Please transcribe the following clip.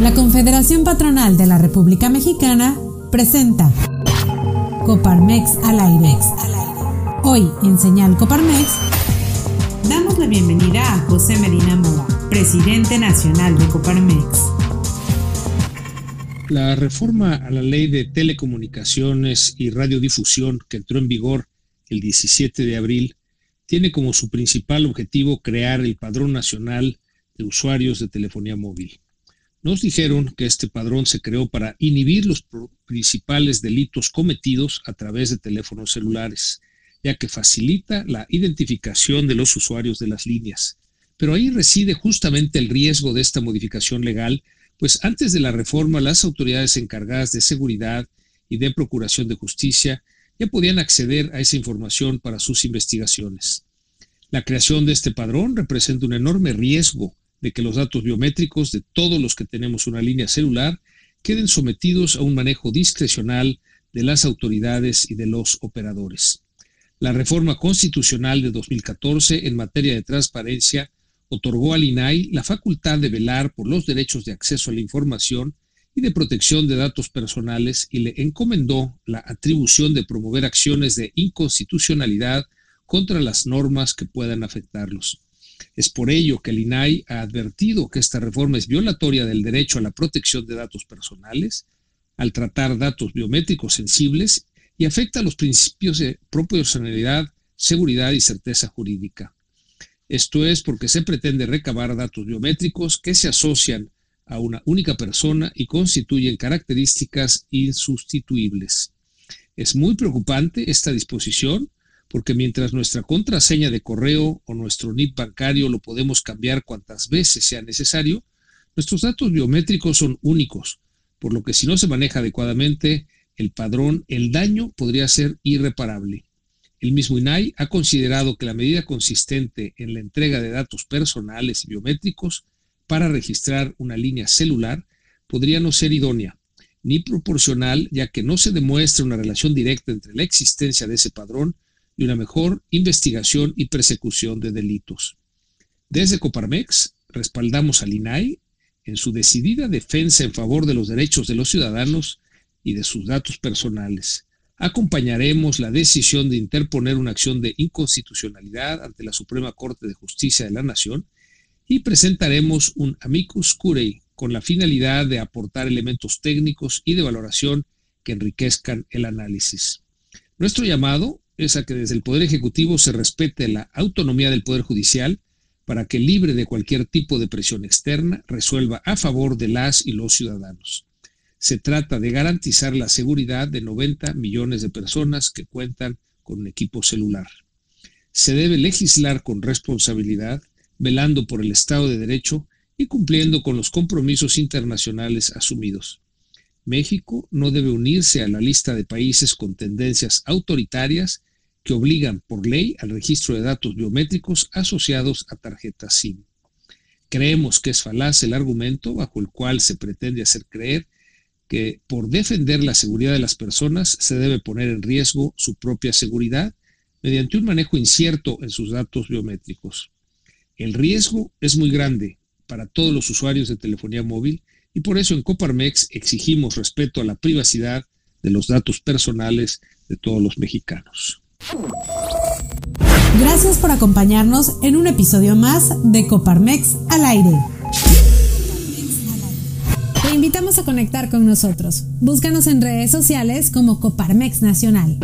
La Confederación Patronal de la República Mexicana presenta Coparmex al aire. Hoy en Señal Coparmex damos la bienvenida a José Medina Mora, presidente nacional de Coparmex. La reforma a la ley de telecomunicaciones y radiodifusión que entró en vigor el 17 de abril tiene como su principal objetivo crear el Padrón Nacional de Usuarios de Telefonía Móvil. Nos dijeron que este padrón se creó para inhibir los principales delitos cometidos a través de teléfonos celulares, ya que facilita la identificación de los usuarios de las líneas. Pero ahí reside justamente el riesgo de esta modificación legal, pues antes de la reforma las autoridades encargadas de seguridad y de procuración de justicia ya podían acceder a esa información para sus investigaciones. La creación de este padrón representa un enorme riesgo de que los datos biométricos de todos los que tenemos una línea celular queden sometidos a un manejo discrecional de las autoridades y de los operadores. La reforma constitucional de 2014 en materia de transparencia otorgó al INAI la facultad de velar por los derechos de acceso a la información y de protección de datos personales y le encomendó la atribución de promover acciones de inconstitucionalidad contra las normas que puedan afectarlos. Es por ello que el INAI ha advertido que esta reforma es violatoria del derecho a la protección de datos personales, al tratar datos biométricos sensibles y afecta a los principios de proporcionalidad, seguridad y certeza jurídica. Esto es porque se pretende recabar datos biométricos que se asocian a una única persona y constituyen características insustituibles. Es muy preocupante esta disposición porque mientras nuestra contraseña de correo o nuestro NIP bancario lo podemos cambiar cuantas veces sea necesario, nuestros datos biométricos son únicos, por lo que si no se maneja adecuadamente el padrón, el daño podría ser irreparable. El mismo INAI ha considerado que la medida consistente en la entrega de datos personales y biométricos para registrar una línea celular podría no ser idónea ni proporcional, ya que no se demuestra una relación directa entre la existencia de ese padrón y una mejor investigación y persecución de delitos. Desde Coparmex respaldamos al INAI en su decidida defensa en favor de los derechos de los ciudadanos y de sus datos personales. Acompañaremos la decisión de interponer una acción de inconstitucionalidad ante la Suprema Corte de Justicia de la Nación y presentaremos un amicus curiae con la finalidad de aportar elementos técnicos y de valoración que enriquezcan el análisis. Nuestro llamado es a que desde el Poder Ejecutivo se respete la autonomía del Poder Judicial para que, libre de cualquier tipo de presión externa, resuelva a favor de las y los ciudadanos. Se trata de garantizar la seguridad de 90 millones de personas que cuentan con un equipo celular. Se debe legislar con responsabilidad, velando por el Estado de Derecho y cumpliendo con los compromisos internacionales asumidos. México no debe unirse a la lista de países con tendencias autoritarias que obligan por ley al registro de datos biométricos asociados a tarjetas SIM. Creemos que es falaz el argumento bajo el cual se pretende hacer creer que por defender la seguridad de las personas se debe poner en riesgo su propia seguridad mediante un manejo incierto en sus datos biométricos. El riesgo es muy grande para todos los usuarios de telefonía móvil y por eso en Coparmex exigimos respeto a la privacidad de los datos personales de todos los mexicanos. Gracias por acompañarnos en un episodio más de Coparmex al aire. Te invitamos a conectar con nosotros. Búscanos en redes sociales como Coparmex Nacional.